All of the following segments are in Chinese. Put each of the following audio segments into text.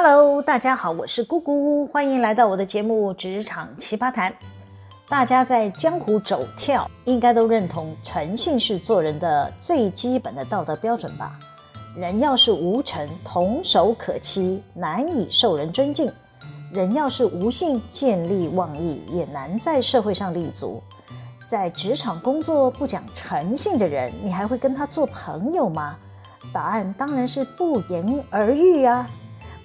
Hello，大家好，我是姑姑，欢迎来到我的节目《职场奇葩谈》。大家在江湖走跳，应该都认同诚信是做人的最基本的道德标准吧？人要是无诚，童叟可欺，难以受人尊敬；人要是无信，见利忘义，也难在社会上立足。在职场工作不讲诚信的人，你还会跟他做朋友吗？答案当然是不言而喻啊！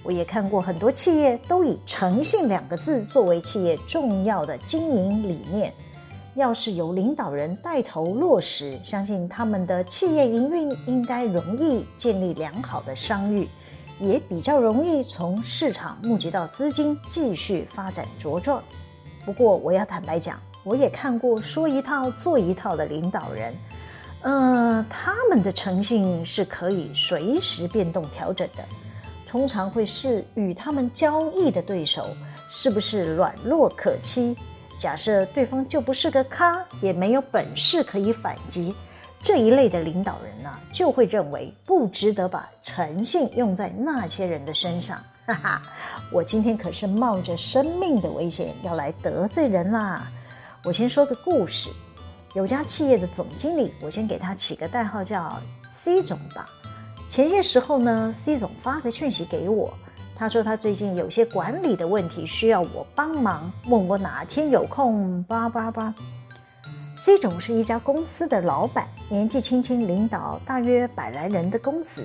我也看过很多企业都以诚信两个字作为企业重要的经营理念。要是由领导人带头落实，相信他们的企业营运应该容易建立良好的商誉，也比较容易从市场募集到资金，继续发展茁壮。不过，我要坦白讲，我也看过说一套做一套的领导人，嗯、呃，他们的诚信是可以随时变动调整的。通常会是与他们交易的对手是不是软弱可欺。假设对方就不是个咖，也没有本事可以反击，这一类的领导人呢、就会认为不值得把诚信用在那些人的身上。哈哈，我今天可是冒着生命的危险要来得罪人啦！我先说个故事，有家企业的总经理，我先给他起个代号叫 C 总吧。前些时候呢，C 总发个讯息给我，他说他最近有些管理的问题需要我帮忙，问我哪天有空。叭叭叭。C 总是一家公司的老板，年纪轻轻领导大约百来人的公司，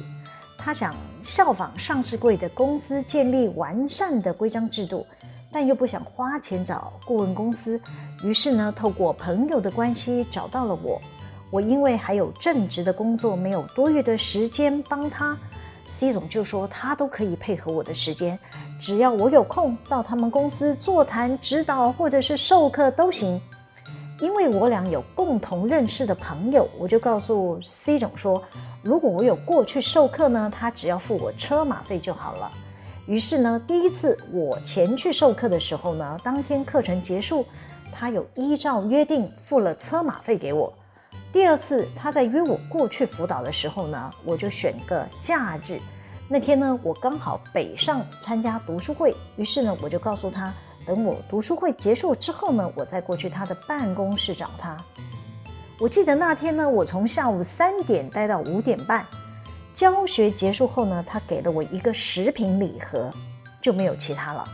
他想效仿上市柜的公司，建立完善的规章制度，但又不想花钱找顾问公司，于是呢，透过朋友的关系找到了我。我因为还有正职的工作，没有多余的时间帮他。C 总就说他都可以配合我的时间，只要我有空到他们公司座谈、指导或者是授课都行。因为我俩有共同认识的朋友，我就告诉 C 总说，如果我有过去授课呢，他只要付我车马费就好了。于是呢，第一次我前去授课的时候呢，当天课程结束，他有依照约定付了车马费给我。第二次他在约我过去辅导的时候呢，我就选个假日。那天呢，我刚好北上参加读书会，于是呢，我就告诉他，等我读书会结束之后呢，我再过去他的办公室找他。我记得那天呢，我从下午三点待到五点半，教学结束后呢，他给了我一个食品礼盒，就没有其他了。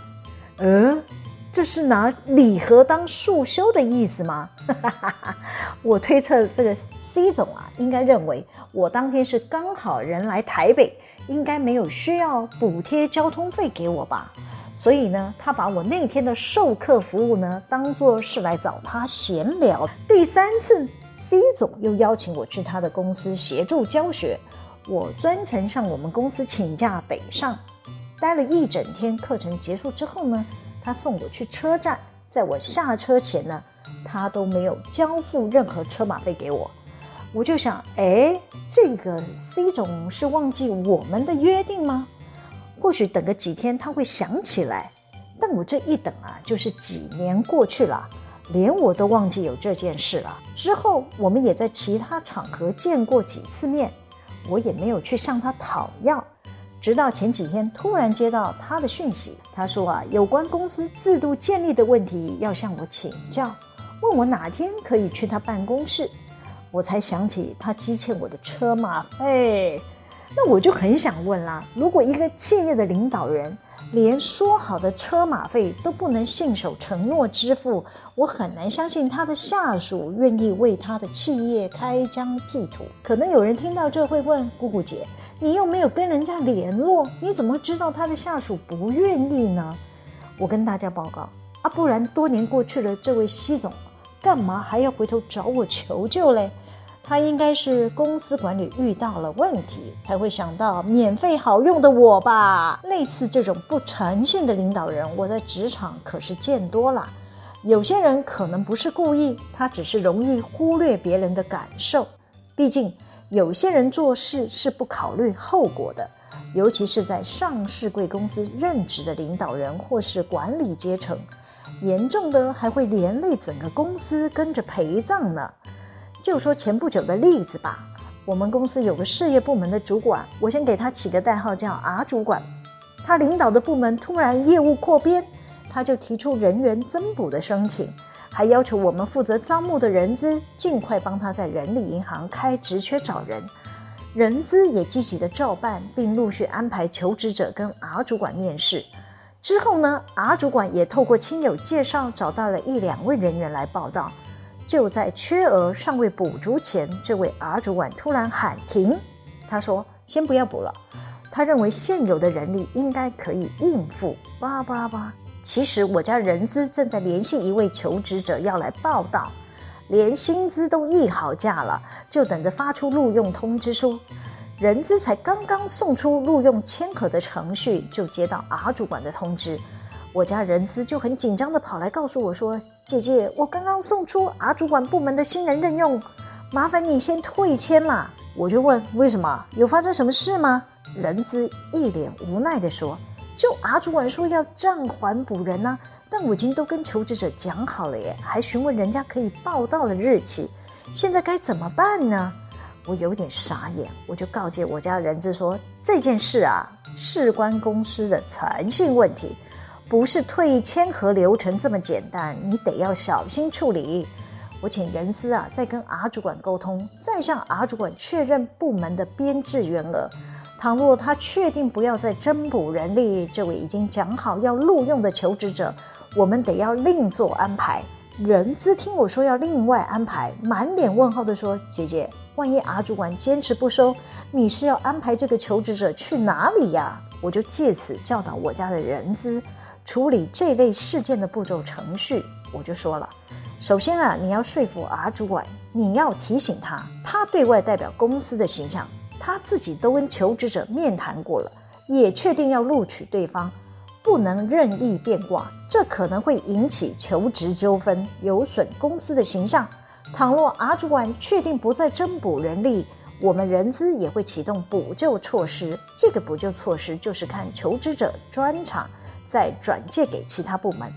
嗯。这是拿礼盒当束修的意思吗？我推测这个 C 总啊，应该认为我当天是刚好人来台北，应该没有需要补贴交通费给我吧。所以呢，他把我那天的授课服务呢，当作是来找他闲聊。第三次，C 总又邀请我去他的公司协助教学，我专程向我们公司请假北上，待了一整天。课程结束之后呢，他送我去车站，在我下车前呢，他都没有交付任何车马费给我。我就想，哎，这个 C 总是忘记我们的约定吗？或许等个几天他会想起来。但我这一等啊，就是几年过去了，连我都忘记有这件事了。之后我们也在其他场合见过几次面，我也没有去向他讨要。直到前几天，突然接到他的讯息，他说啊，有关公司制度建立的问题要向我请教，问我哪天可以去他办公室。我才想起他积欠我的车马费，那我就很想问啦，如果一个企业的领导人连说好的车马费都不能信守承诺支付，我很难相信他的下属愿意为他的企业开疆辟土。可能有人听到这会问姑姑姐。你又没有跟人家联络，你怎么知道他的下属不愿意呢？我跟大家报告啊，不然多年过去了，这位西总干嘛还要回头找我求救嘞？他应该是公司管理遇到了问题，才会想到免费好用的我吧？类似这种不诚信的领导人，我在职场可是见多了。有些人可能不是故意，他只是容易忽略别人的感受，毕竟。有些人做事是不考虑后果的，尤其是在上市贵公司任职的领导人或是管理阶层，严重的还会连累整个公司跟着陪葬呢。就说前不久的例子吧，我们公司有个事业部门的主管，我先给他起个代号叫 R 主管。他领导的部门突然业务扩编，他就提出人员增补的申请，还要求我们负责招募的人资尽快帮他在人力银行开职缺找人。人资也积极的照办，并陆续安排求职者跟 R 主管面试。之后呢，R 主管也透过亲友介绍找到了一两位人员来报到。就在缺额尚未补足前，这位 R 主管突然喊停，他说：“先不要补了。”他认为现有的人力应该可以应付。叭叭叭。其实我家人资正在联系一位求职者要来报道，连薪资都议好价了，就等着发出录用通知书。人资才刚刚送出录用签核的程序，就接到 R 主管的通知。我家人资就很紧张地跑来告诉我说：“姐姐，我刚刚送出 R 主管部门的新人任用，麻烦你先退签啦。”我就问：“为什么？有发生什么事吗？”人资一脸无奈地说：“就 R 主管说要暂缓补人呢，但我已经都跟求职者讲好了耶，还询问人家可以报到的日期，现在该怎么办呢？”我有点傻眼，我就告诫我家人资说：“这件事啊，事关公司的诚信问题，不是退签合流程这么简单，你得要小心处理。”我请人资啊，再跟 R 主管沟通，再向 R 主管确认部门的编制员额。倘若他确定不要再增补人力，这位已经讲好要录用的求职者，我们得要另做安排。人资听我说要另外安排，满脸问号的说：“姐姐，万一 R 主管坚持不收，你是要安排这个求职者去哪里呀？”我就借此教导我家的人资处理这类事件的步骤程序。我就说了，首先啊，你要说服 R 主管，你要提醒他，他对外代表公司的形象。他自己都跟求职者面谈过了，也确定要录取对方，不能任意变卦，这可能会引起求职纠纷，有损公司的形象。倘若 R 主管确定不再增补人力，我们人资也会启动补救措施。这个补救措施就是看求职者专长，再转借给其他部门。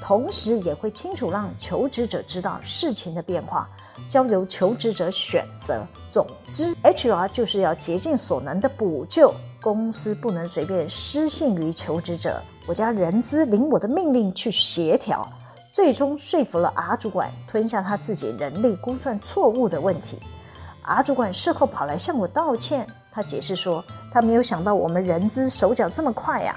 同时也会清楚让求职者知道事情的变化，交由求职者选择。总之，HR 就是要竭尽所能的补救，公司不能随便失信于求职者。我家人资领我的命令去协调，最终说服了 R 主管吞下他自己人力估算错误的问题。R 主管事后跑来向我道歉，他解释说他没有想到我们人资手脚这么快呀。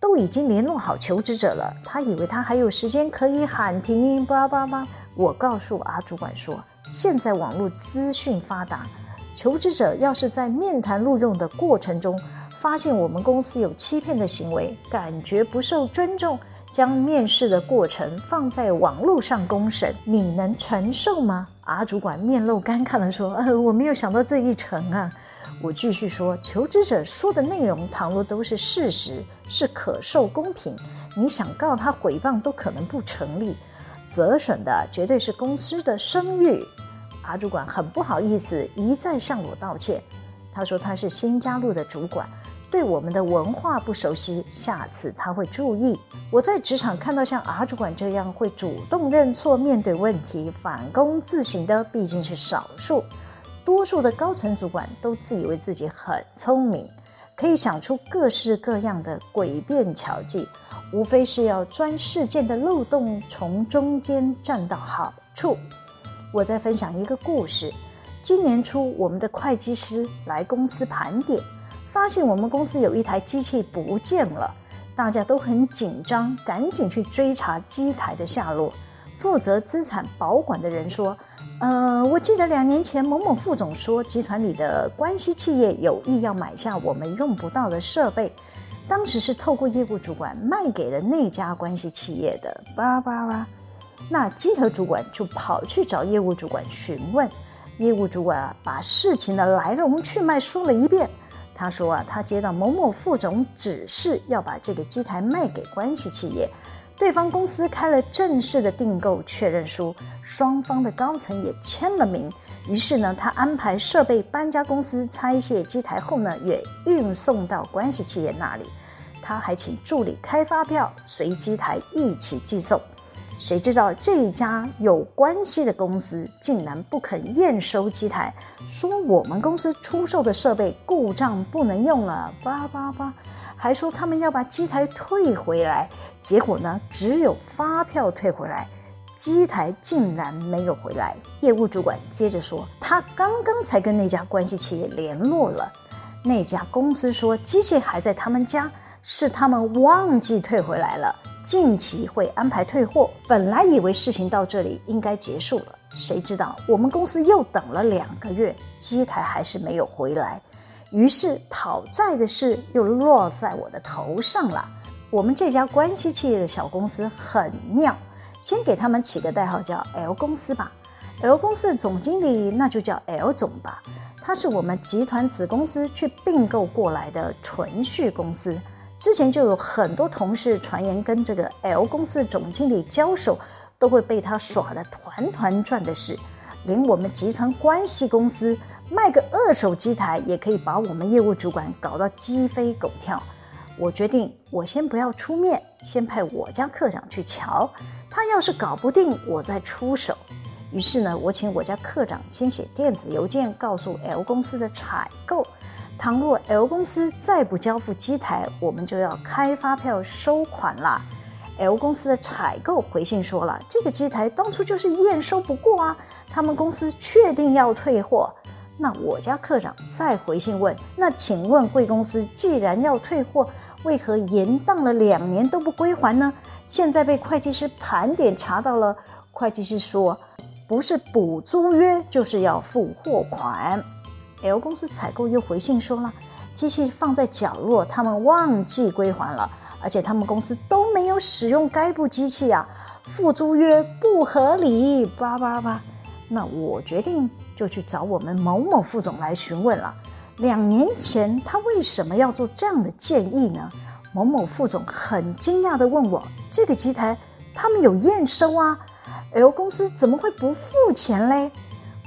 都已经联络好求职者了，他以为他还有时间可以喊停，叭叭叭。我告诉 R 主管说，现在网络资讯发达，求职者要是在面谈录用的过程中，发现我们公司有欺骗的行为，感觉不受尊重，将面试的过程放在网络上公审，你能承受吗？R 主管面露尴尬地说：“呃，我没有想到这一层啊。”我继续说，求职者说的内容，倘若都是事实，是可受公平，你想告他诽谤都可能不成立，折损的绝对是公司的声誉。阿主管很不好意思，一再向我道歉。他说他是新加入的主管，对我们的文化不熟悉，下次他会注意。我在职场看到像阿主管这样会主动认错、面对问题、反躬自省的，毕竟是少数。多数的高层主管都自以为自己很聪明，可以想出各式各样的诡辩巧计，无非是要钻事件的漏洞，从中间占到好处。我再分享一个故事：今年初，我们的会计师来公司盘点，发现我们公司有一台机器不见了，大家都很紧张，赶紧去追查机台的下落。负责资产保管的人说。呃，我记得两年前某某副总说，集团里的关系企业有意要买下我们用不到的设备，当时是透过业务主管卖给了那家关系企业的。叭叭叭，那稽核主管就跑去找业务主管询问，业务主管啊把事情的来龙去脉说了一遍。他说啊，他接到某某副总指示要把这个机台卖给关系企业。对方公司开了正式的订购确认书，双方的高层也签了名。于是呢，他安排设备搬家公司拆卸机台后呢，也运送到关系企业那里。他还请助理开发票，随机台一起寄送。谁知道这家有关系的公司竟然不肯验收机台，说我们公司出售的设备故障不能用了，叭叭叭。还说他们要把机台退回来。结果呢，只有发票退回来，机台竟然没有回来。业务主管接着说，他刚刚才跟那家关系企业联络了，那家公司说机器还在他们家，是他们忘记退回来了，近期会安排退货。本来以为事情到这里应该结束了，谁知道我们公司又等了两个月，机台还是没有回来，于是讨债的事又落在我的头上了。我们这家关系企业的小公司很妙，先给他们起个代号叫 L 公司吧。L 公司的总经理那就叫 L 总吧，他是我们集团子公司去并购过来的纯续公司。之前就有很多同事传言跟这个 L 公司总经理交手，都会被他耍得团团转的事。连我们集团关系公司卖个二手机台，也可以把我们业务主管搞到鸡飞狗跳。我决定，我先不要出面，先派我家课长去瞧。他要是搞不定，我再出手。于是呢，我请我家课长先写电子邮件告诉 L 公司的采购，倘若 L 公司再不交付机台，我们就要开发票收款啦。L 公司的采购回信说了，这个机台当初就是验收不过啊，他们公司确定要退货。那我家科长再回信问，那请问贵公司既然要退货，为何延宕了两年都不归还呢？现在被会计师盘点查到了，会计师说不是补租约就是要付货款。L 公司采购又回信说了，机器放在角落，他们忘记归还了，而且他们公司都没有使用该部机器啊，付租约不合理。叭叭叭，那我决定就去找我们某某副总来询问了。两年前，他为什么要做这样的建议呢？某某副总很惊讶地问我：“这个机台他们有验收啊，L 公司怎么会不付钱嘞？”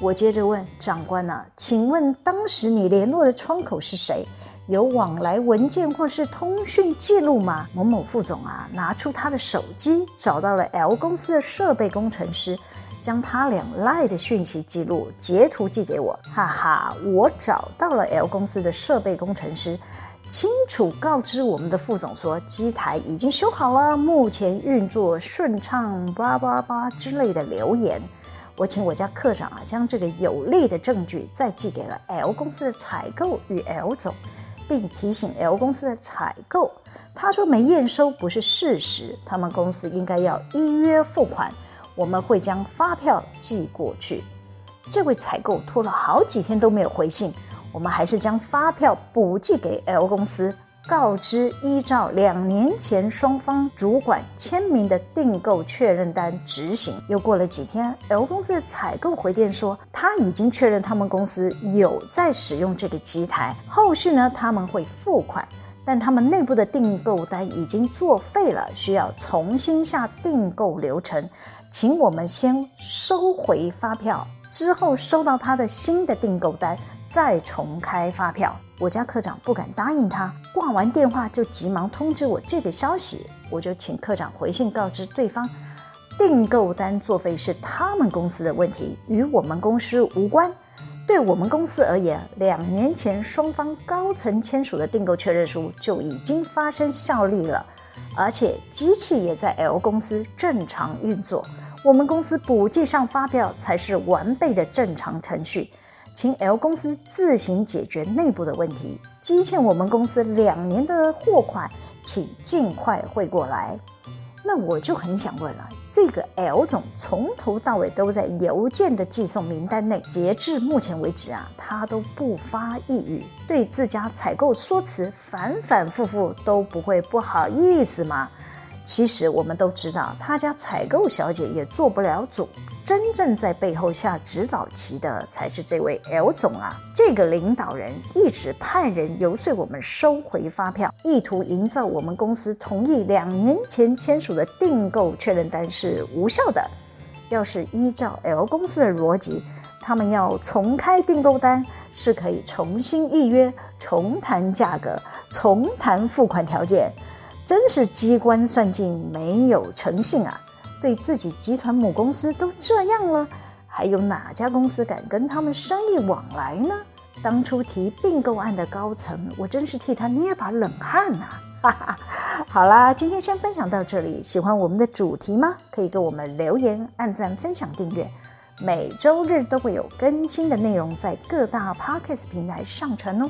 我接着问长官呐、啊：“请问当时你联络的窗口是谁？有往来文件或是通讯记录吗？”某某副总啊，拿出他的手机，找到了 L 公司的设备工程师。将他俩赖的讯息记录截图寄给我，哈哈，我找到了 L 公司的设备工程师，清楚告知我们的副总说，机台已经修好了，目前运作顺畅，叭叭叭之类的留言。我请我家课长啊，将这个有力的证据再寄给了 L 公司的采购与 L 总，并提醒 L 公司的采购，他说没验收不是事实，他们公司应该要依约付款。我们会将发票寄过去。这位采购拖了好几天都没有回信，我们还是将发票补寄给 L 公司，告知依照两年前双方主管签名的订购确认单执行。又过了几天，L 公司的采购回电说，他已经确认他们公司有在使用这个机台，后续呢他们会付款，但他们内部的订购单已经作废了，需要重新下订购流程。请我们先收回发票，之后收到他的新的订购单，再重开发票。我家科长不敢答应他，挂完电话就急忙通知我这个消息。我就请科长回信告知对方，订购单作废是他们公司的问题，与我们公司无关。对我们公司而言，两年前双方高层签署的订购确认书就已经发生效力了。而且机器也在 L 公司正常运作，我们公司补寄上发票才是完备的正常程序，请 L 公司自行解决内部的问题。积欠我们公司两年的货款，请尽快汇过来。那我就很想问了。这个 L 总从头到尾都在邮件的寄送名单内，截至目前为止啊，他都不发一语，对自家采购说辞反反复复都不会不好意思吗？其实我们都知道，他家采购小姐也做不了主，真正在背后下指导棋的才是这位 L 总啊！这个领导人一直派人游说我们收回发票，意图营造我们公司同意两年前签署的订购确认单是无效的。要是依照 L 公司的逻辑，他们要重开订购单是可以重新预约、重谈价格、重谈付款条件。真是机关算尽没有诚信啊！对自己集团母公司都这样了，还有哪家公司敢跟他们生意往来呢？当初提并购案的高层，我真是替他捏把冷汗呐！哈哈，好啦，今天先分享到这里。喜欢我们的主题吗？可以给我们留言、按赞、分享、订阅。每周日都会有更新的内容在各大 Podcast 平台上传哦，